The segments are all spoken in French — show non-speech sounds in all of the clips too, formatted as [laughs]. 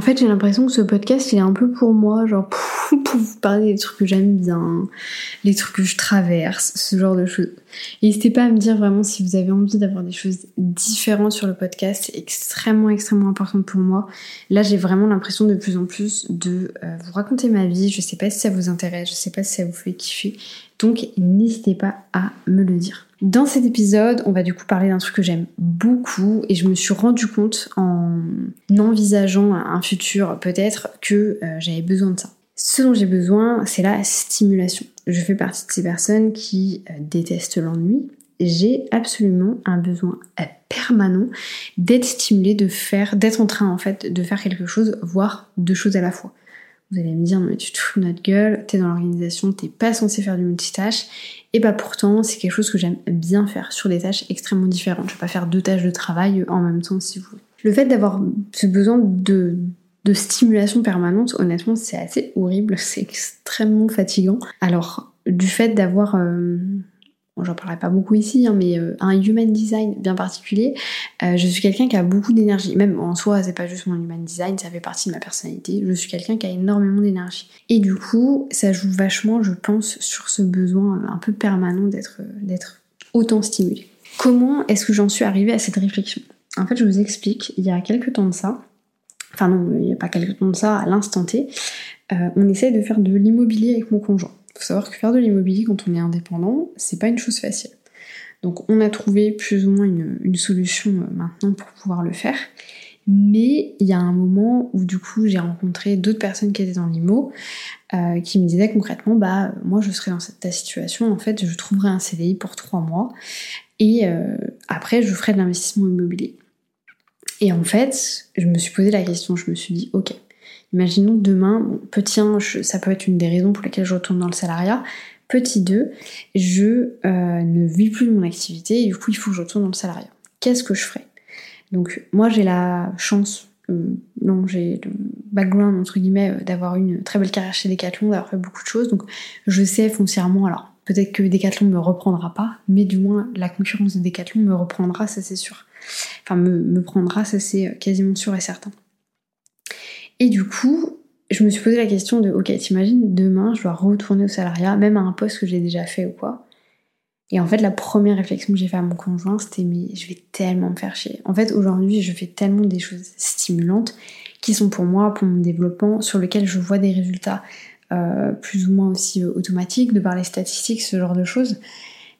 En fait, j'ai l'impression que ce podcast, il est un peu pour moi, genre [laughs] pour vous parler des trucs que j'aime bien, les trucs que je traverse, ce genre de choses. N'hésitez pas à me dire vraiment si vous avez envie d'avoir des choses différentes sur le podcast, c'est extrêmement, extrêmement important pour moi. Là, j'ai vraiment l'impression de plus en plus de euh, vous raconter ma vie. Je sais pas si ça vous intéresse, je sais pas si ça vous fait kiffer. Donc, n'hésitez pas à me le dire. Dans cet épisode, on va du coup parler d'un truc que j'aime beaucoup et je me suis rendu compte en envisageant un futur peut-être que euh, j'avais besoin de ça. Ce dont j'ai besoin, c'est la stimulation. Je fais partie de ces personnes qui euh, détestent l'ennui. J'ai absolument un besoin euh, permanent d'être stimulée, de faire, d'être en train en fait de faire quelque chose, voire deux choses à la fois. Vous allez me dire, mais tu te fous notre gueule, t'es dans l'organisation, t'es pas censé faire du multitâche. Et bah pourtant, c'est quelque chose que j'aime bien faire sur des tâches extrêmement différentes. Je vais pas faire deux tâches de travail en même temps si vous voulez. Le fait d'avoir ce besoin de, de stimulation permanente, honnêtement, c'est assez horrible, [laughs] c'est extrêmement fatigant. Alors, du fait d'avoir euh, j'en parlerai pas beaucoup ici, hein, mais euh, un human design bien particulier. Euh, je suis quelqu'un qui a beaucoup d'énergie. Même en soi, c'est pas juste mon human design, ça fait partie de ma personnalité. Je suis quelqu'un qui a énormément d'énergie. Et du coup, ça joue vachement, je pense, sur ce besoin un peu permanent d'être, autant stimulé. Comment est-ce que j'en suis arrivée à cette réflexion? En fait, je vous explique, il y a quelques temps de ça, enfin non, il n'y a pas quelques temps de ça, à l'instant T, euh, on essaie de faire de l'immobilier avec mon conjoint faut savoir que faire de l'immobilier quand on est indépendant, c'est pas une chose facile. Donc on a trouvé plus ou moins une, solution euh, maintenant pour pouvoir le faire. Mais il y a un moment où du coup j'ai rencontré d'autres personnes qui étaient dans l'IMO euh, qui me disaient concrètement bah moi je serais dans cette ta situation en fait je trouverais un CDI pour trois mois et euh, après je ferai de l'investissement immobilier. Et en fait je me suis posé la question, je me suis dit ok Imaginons demain, petit 1, ça peut être une des raisons pour lesquelles je retourne dans le salariat. Petit 2, je euh, ne vis plus de mon activité et du coup il faut que je retourne dans le salariat. Qu'est-ce que je ferai Donc moi j'ai la chance, euh, non j'ai le background entre guillemets euh, d'avoir une très belle carrière chez Decathlon, d'avoir fait beaucoup de choses, donc je sais foncièrement, alors peut-être que Decathlon ne me reprendra pas, mais du moins la concurrence de Decathlon me reprendra, ça c'est sûr. Enfin me prendra, ça c'est quasiment sûr et certain. Et du coup, je me suis posé la question de, ok, t'imagines, demain, je dois retourner au salariat, même à un poste que j'ai déjà fait ou quoi. Et en fait, la première réflexion que j'ai fait à mon conjoint, c'était, mais je vais tellement me faire chier. En fait, aujourd'hui, je fais tellement des choses stimulantes qui sont pour moi, pour mon développement, sur lesquelles je vois des résultats euh, plus ou moins aussi euh, automatiques, de par les statistiques, ce genre de choses.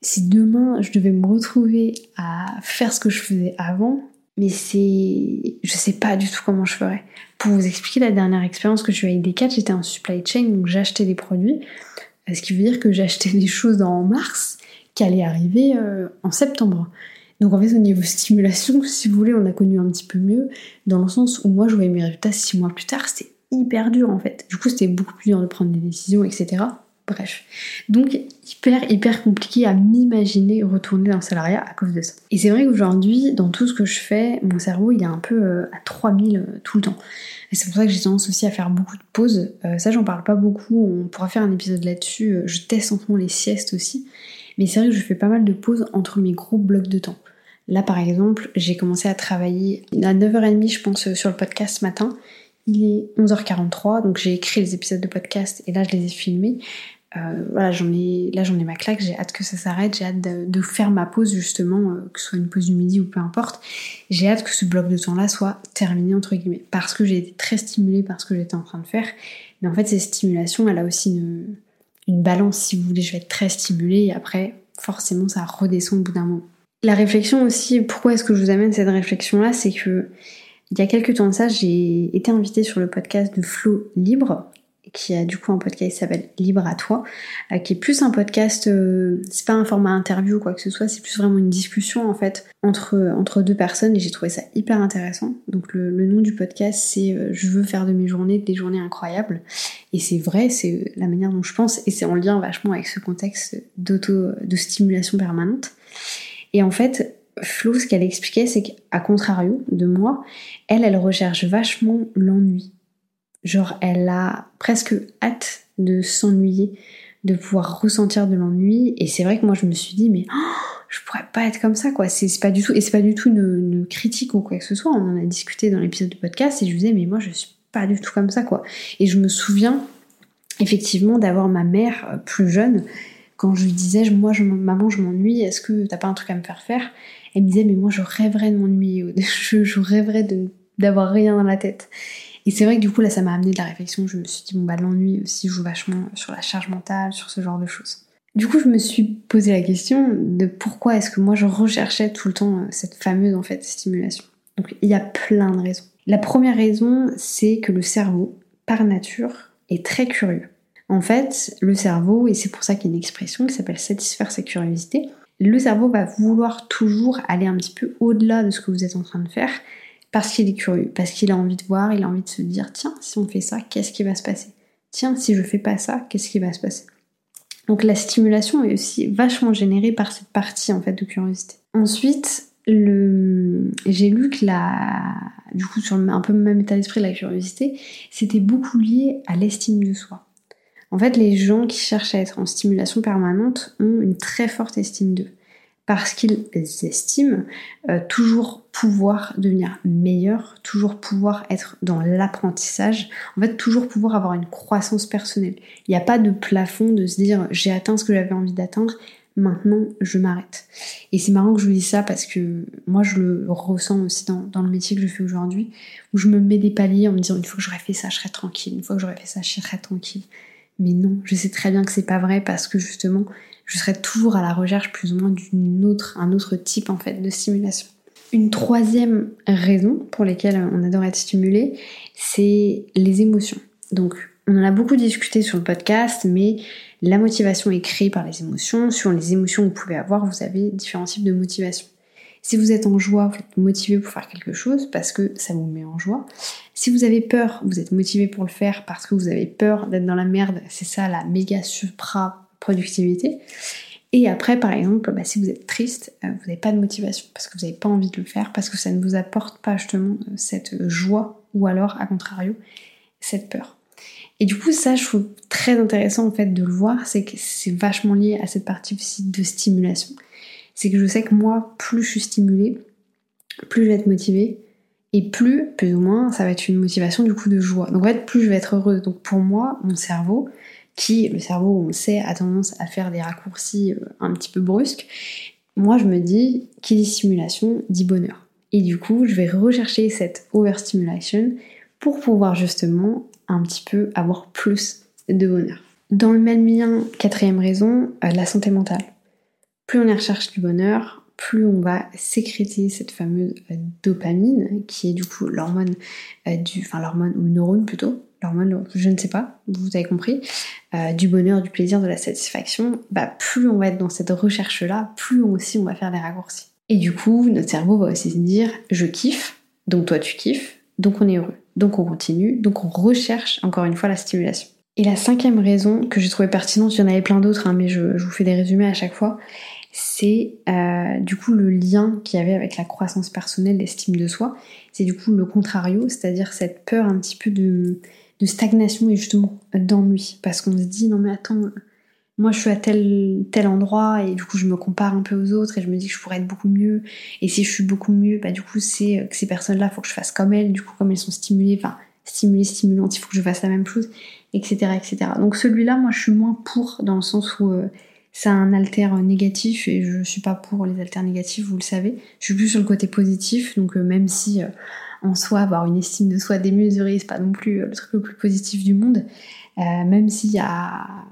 Si demain, je devais me retrouver à faire ce que je faisais avant, mais c'est. Je sais pas du tout comment je ferais. Pour vous expliquer la dernière expérience que je eu avec Decat, j'étais en supply chain, donc j'achetais des produits. Ce qui veut dire que j'achetais des choses en mars qui allaient arriver euh, en septembre. Donc en fait, au niveau stimulation, si vous voulez, on a connu un petit peu mieux, dans le sens où moi je voyais mes résultats six mois plus tard, c'était hyper dur en fait. Du coup, c'était beaucoup plus dur de prendre des décisions, etc. Bref. Donc, hyper, hyper compliqué à m'imaginer retourner dans le salariat à cause de ça. Et c'est vrai qu'aujourd'hui, dans tout ce que je fais, mon cerveau, il est un peu euh, à 3000 euh, tout le temps. Et c'est pour ça que j'ai tendance aussi à faire beaucoup de pauses. Euh, ça, j'en parle pas beaucoup. On pourra faire un épisode là-dessus. Je teste en ce moment les siestes aussi. Mais c'est vrai que je fais pas mal de pauses entre mes gros blocs de temps. Là, par exemple, j'ai commencé à travailler à 9h30, je pense, sur le podcast ce matin. Il est 11h43, donc j'ai écrit les épisodes de podcast et là je les ai filmés. Euh, voilà, j'en ai, là j'en ai ma claque, j'ai hâte que ça s'arrête, j'ai hâte de, faire ma pause justement, euh, que ce soit une pause du midi ou peu importe. J'ai hâte que ce bloc de temps là soit terminé entre guillemets, parce que j'ai été très stimulée par ce que j'étais en train de faire. Mais en fait, cette stimulation, elle a aussi une, une balance, si vous voulez, je vais être très stimulée et après, forcément, ça redescend au bout d'un moment. La réflexion aussi, pourquoi est-ce que je vous amène cette réflexion là, c'est que il y a quelques temps de ça, j'ai été invitée sur le podcast de Flow Libre, qui a du coup un podcast qui s'appelle Libre à toi, euh, qui est plus un podcast, euh, c'est pas un format interview ou quoi que ce soit, c'est plus vraiment une discussion en fait entre, entre deux personnes et j'ai trouvé ça hyper intéressant. Donc le, nom du podcast c'est euh, Je veux faire de mes journées des journées incroyables et c'est vrai, c'est la manière dont je pense et c'est en lien vachement avec ce contexte d'auto, de stimulation permanente. Et en fait, Flo, ce qu'elle expliquait, c'est qu'à contrario de moi, elle, elle recherche vachement l'ennui. Genre, elle a presque hâte de s'ennuyer, de pouvoir ressentir de l'ennui. Et c'est vrai que moi, je me suis dit, mais oh, je pourrais pas être comme ça, quoi. C'est pas du tout, et c'est pas du tout une, critique ou quoi que ce soit. On en a discuté dans l'épisode de podcast et je disais, mais moi, je suis pas du tout comme ça, quoi. Et je me souviens effectivement d'avoir ma mère euh, plus jeune, quand je lui disais, moi, je, maman, je m'ennuie, est-ce que t'as pas un truc à me faire faire? Elle me disait, mais moi, je rêverais de m'ennuyer, [laughs] je, je rêverais d'avoir rien dans la tête. Et c'est vrai que du coup, là, ça m'a amené de la réflexion. Je me suis dit, bon, bah, l'ennui aussi joue vachement sur la charge mentale, sur ce genre de choses. Du coup, je me suis posé la question de pourquoi est-ce que moi je recherchais tout le temps euh, cette fameuse en fait stimulation. Donc il y a plein de raisons. La première raison, c'est que le cerveau, par nature, est très curieux. En fait, le cerveau, et c'est pour ça qu'il y a une expression qui s'appelle satisfaire sa curiosité, le cerveau va vouloir toujours aller un petit peu au-delà de ce que vous êtes en train de faire parce qu'il est curieux, parce qu'il a envie de voir, il a envie de se dire tiens, si on fait ça, qu'est-ce qui va se passer? Tiens, si je fais pas ça, qu'est-ce qui va se passer? Donc la stimulation est aussi vachement générée par cette partie en fait de curiosité. Ensuite, j'ai lu que la... du coup sur un peu le même état d'esprit de la curiosité, c'était beaucoup lié à l'estime de soi. En fait, les gens qui cherchent à être en stimulation permanente ont une très forte estime d'eux parce qu'ils estiment euh, toujours pouvoir devenir meilleur, toujours pouvoir être dans l'apprentissage, en fait toujours pouvoir avoir une croissance personnelle. Il n'y a pas de plafond de se dire j'ai atteint ce que j'avais envie d'atteindre, maintenant je m'arrête. Et c'est marrant que je vous dise ça parce que moi je le ressens aussi dans, dans le métier que je fais aujourd'hui, où je me mets des paliers en me disant une fois que j'aurais fait ça, je serais tranquille, une fois que j'aurais fait ça, je serais tranquille. Mais non, je sais très bien que c'est pas vrai parce que justement, je serais toujours à la recherche plus ou moins d'une autre, un type en fait de stimulation. Une troisième raison pour laquelle on adore être stimulé, c'est les émotions. Donc, on en a beaucoup discuté sur le podcast, mais la motivation est créée par les émotions. Sur les émotions que vous pouvez avoir, vous avez différents types de motivation. Si vous êtes en joie, vous êtes motivé pour faire quelque chose parce que ça vous met en joie. Si vous avez peur, vous êtes motivé pour le faire parce que vous avez peur d'être dans la merde. C'est ça la méga supra productivité. Et après, par exemple, bah, si vous êtes triste, euh, vous n'avez pas de motivation parce que vous n'avez pas envie de le faire, parce que ça ne vous apporte pas justement euh, cette joie ou alors, à contrario, cette peur. Et du coup, ça, je trouve très intéressant en fait de le voir, c'est que c'est vachement lié à cette partie aussi de stimulation. C'est que je sais que moi, plus je suis stimulée, plus je vais être motivée, et plus, plus ou moins, ça va être une motivation du coup de joie. Donc en fait, plus je vais être heureuse. Donc pour moi, mon cerveau, qui, le cerveau, on le sait, a tendance à faire des raccourcis euh, un petit peu brusques, moi je me dis, qui dit stimulation dit bonheur. Et du coup, je vais rechercher cette overstimulation pour pouvoir justement un petit peu avoir plus de bonheur. Dans le même lien, quatrième raison, euh, la santé mentale. Plus on recherche du bonheur, plus on va sécréter cette fameuse euh, dopamine, qui est du coup l'hormone du, enfin l'hormone ou le neurone plutôt, l'hormone, je ne sais pas, vous avez compris, euh, du bonheur, du plaisir, de la satisfaction, bah plus on va être dans cette recherche-là, plus aussi on va faire des raccourcis. Et du coup, notre cerveau va aussi se dire je kiffe, donc toi tu kiffes, donc on est heureux, donc on continue, donc on recherche encore une fois la stimulation. Et la cinquième raison que j'ai trouvé pertinente, il y en avait plein d'autres, hein, mais je, vous fais des résumés à chaque fois, c'est euh, du coup le lien qu'il y avait avec la croissance personnelle, l'estime de soi. C'est du coup le contrario, c'est-à-dire cette peur un petit peu de stagnation et justement d'ennui. Parce qu'on se dit, non mais attends, moi je suis à tel, tel endroit et du coup je me compare un peu aux autres et je me dis que je pourrais être beaucoup mieux. Et si je suis beaucoup mieux, bah du coup c'est que ces personnes-là, faut que je fasse comme elles, du coup comme elles sont stimulées, enfin stimulées, stimulantes, il faut que je fasse la même chose, etc. etc. Donc celui-là, moi je suis moins pour dans le sens où euh, c'est un alter négatif et je suis pas pour les alters négatifs, vous le savez. Je suis plus sur le côté positif, donc euh, même si euh, en soi, avoir une estime de soi démesurée, c'est pas non plus euh, le truc le plus positif du monde. Euh, même a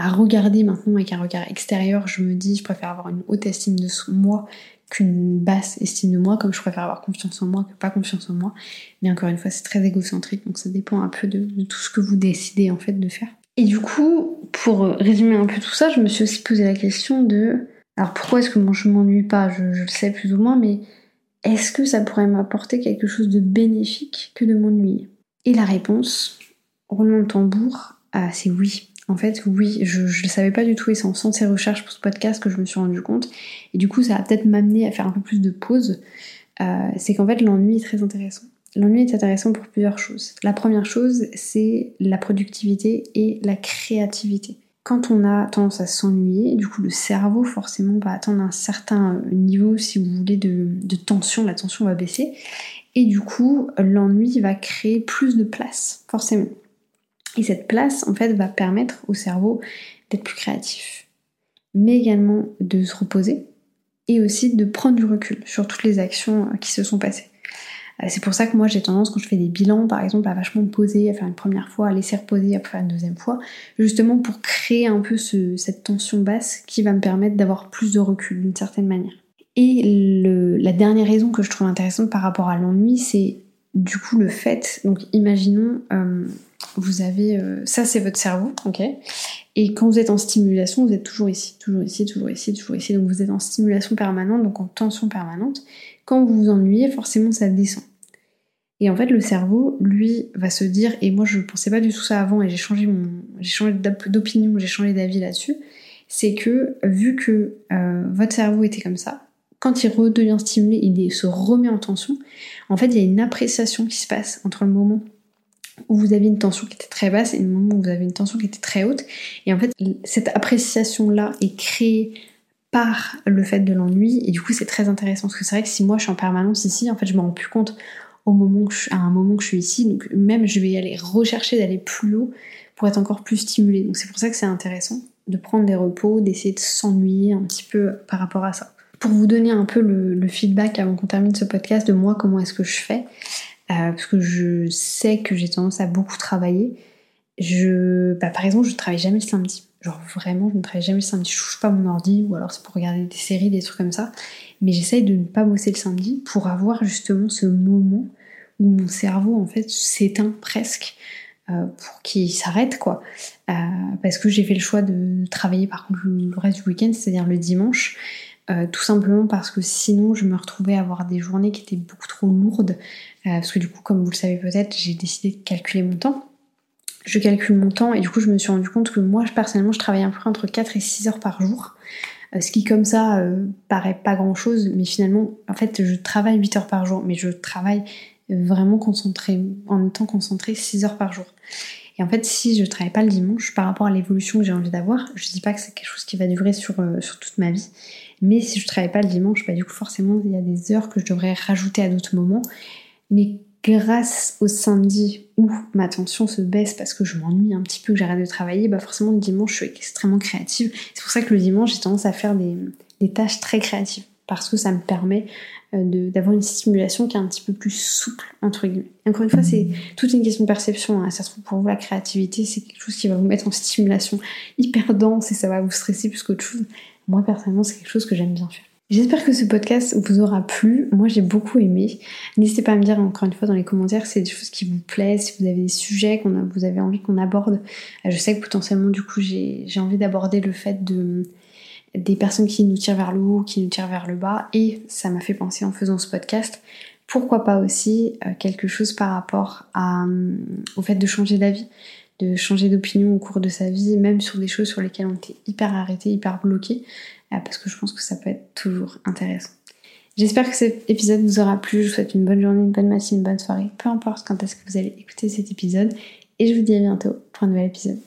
à regarder maintenant avec un regard extérieur, je me dis, je préfère avoir une haute estime de moi qu'une basse estime de moi, comme je préfère avoir confiance en moi que pas confiance en moi. Mais encore une fois, c'est très égocentrique, donc ça dépend un peu de, tout ce que vous décidez en fait de faire. Et du coup, pour résumer un peu tout ça, je me suis aussi posé la question de, alors pourquoi est-ce que moi je m'ennuie pas je, le sais plus ou moins, mais est-ce que ça pourrait m'apporter quelque chose de bénéfique que de m'ennuyer? Et la réponse, roulement de tambour, ah, c'est oui. En fait, oui, je ne le savais pas du tout et c'est en faisant ces recherches pour ce podcast que je me suis rendu compte. Et du coup, ça va peut-être m'amener à faire un peu plus de pause. Euh, c'est qu'en fait, l'ennui est très intéressant. L'ennui est intéressant pour plusieurs choses. La première chose, c'est la productivité et la créativité quand on a tendance à s'ennuyer, du coup le cerveau forcément va atteindre un certain niveau, si vous voulez, de, tension, la tension va baisser. Et du coup, l'ennui va créer plus de place, forcément. Et cette place, en fait, va permettre au cerveau d'être plus créatif, mais également de se reposer et aussi de prendre du recul sur toutes les actions qui se sont passées. Euh, c'est pour ça que moi j'ai tendance quand je fais des bilans par exemple à vachement me poser, à faire une première fois, à laisser reposer, à faire une deuxième fois, justement pour créer un peu cette tension basse qui va me permettre d'avoir plus de recul d'une certaine manière. Et la dernière raison que je trouve intéressante par rapport à l'ennui, c'est du coup le fait, donc imaginons, euh, vous avez, euh, ça c'est votre cerveau, ok? Et quand vous êtes en stimulation, vous êtes toujours ici, toujours ici, toujours ici, toujours ici, donc vous êtes en stimulation permanente, donc en tension permanente. Quand vous vous ennuyez, forcément ça descend. Et en fait, le cerveau, lui, va se dire, et moi je ne pensais pas du tout ça avant, et j'ai changé, mon, j'ai changé d'opinion, j'ai changé d'avis là-dessus, c'est que vu que euh, votre cerveau était comme ça, quand il redevient stimulé, il se remet en tension, en fait, il y a une appréciation qui se passe entre le moment où vous avez une tension qui était très basse et le moment où vous avez une tension qui était très haute. Et en fait, cette appréciation-là est créée par le fait de l'ennui, et du coup, c'est très intéressant, parce que c'est vrai que si moi je suis en permanence ici, en fait, je me rends plus compte au moment à un moment que je suis ici. Donc même je vais aller rechercher d'aller plus haut pour être encore plus stimulée. Donc c'est pour ça que c'est intéressant de prendre des repos, d'essayer de s'ennuyer un petit peu par rapport à ça. Pour vous donner un peu le, feedback avant qu'on termine ce podcast de moi, comment est-ce que je fais, euh, parce que je sais que j'ai tendance à beaucoup travailler. Je, bah, par exemple, je ne travaille jamais le samedi. Genre vraiment, je ne travaille jamais le samedi. Je touche pas mon ordi ou alors c'est pour regarder des séries, des trucs comme ça. Mais j'essaye de ne pas bosser le samedi pour avoir justement ce moment mon cerveau en fait s'éteint presque euh, pour qu'il s'arrête quoi. Euh, parce que j'ai fait le choix de travailler par contre le reste du week-end, c'est-à-dire le dimanche. Euh, tout simplement parce que sinon je me retrouvais à avoir des journées qui étaient beaucoup trop lourdes. parce que du coup, comme vous le savez peut-être, j'ai décidé de calculer mon temps. Je calcule mon temps et du coup je me suis rendu compte que moi personnellement je travaille à peu entre 4 et 6 heures par jour. ce qui comme ça paraît pas grand chose, mais finalement en fait je travaille 8 heures par jour, mais je travaille vraiment concentré, en étant concentré 6 heures par jour. Et en fait, si je travaille pas le dimanche, par rapport à l'évolution que j'ai envie d'avoir, je dis pas que c'est quelque chose qui va durer sur, euh, toute ma vie, mais si je travaille pas le dimanche, bah du coup forcément il y a des heures que je devrais rajouter à d'autres moments. Mais grâce au samedi où ma tension se baisse parce que je m'ennuie un petit peu, que j'arrête de travailler, bah forcément le dimanche je suis extrêmement créative. C'est pour ça que le dimanche j'ai tendance à faire des tâches très créatives parce que ça me permet euh, d'avoir une stimulation qui est un petit peu plus souple, entre guillemets. encore une fois, c'est toute une question de perception. Hein. Ça se trouve, pour vous, la créativité, c'est quelque chose qui va vous mettre en stimulation hyper dense et ça va vous stresser plus qu'autre chose. Moi, personnellement, c'est quelque chose que j'aime bien faire. J'espère que ce podcast vous aura plu. Moi, j'ai beaucoup aimé. N'hésitez pas à me dire encore une fois dans les commentaires si c'est des choses qui vous plaisent, si vous avez des sujets que vous avez envie qu'on aborde. Euh, je sais que potentiellement, du coup, j'ai envie d'aborder le fait de des personnes qui nous tirent vers le haut, qui nous tirent vers le bas, et ça m'a fait penser en faisant ce podcast, pourquoi pas aussi euh, quelque chose par rapport euh, au fait de changer d'avis, de changer d'opinion au cours de sa vie, même sur des choses sur lesquelles on était hyper arrêté, hyper bloqué, euh, parce que je pense que ça peut être toujours intéressant. J'espère que cet épisode vous aura plu, je vous souhaite une bonne journée, une bonne matinée, une bonne soirée, peu importe quand est-ce que vous allez écouter cet épisode, et je vous dis à bientôt pour un nouvel épisode.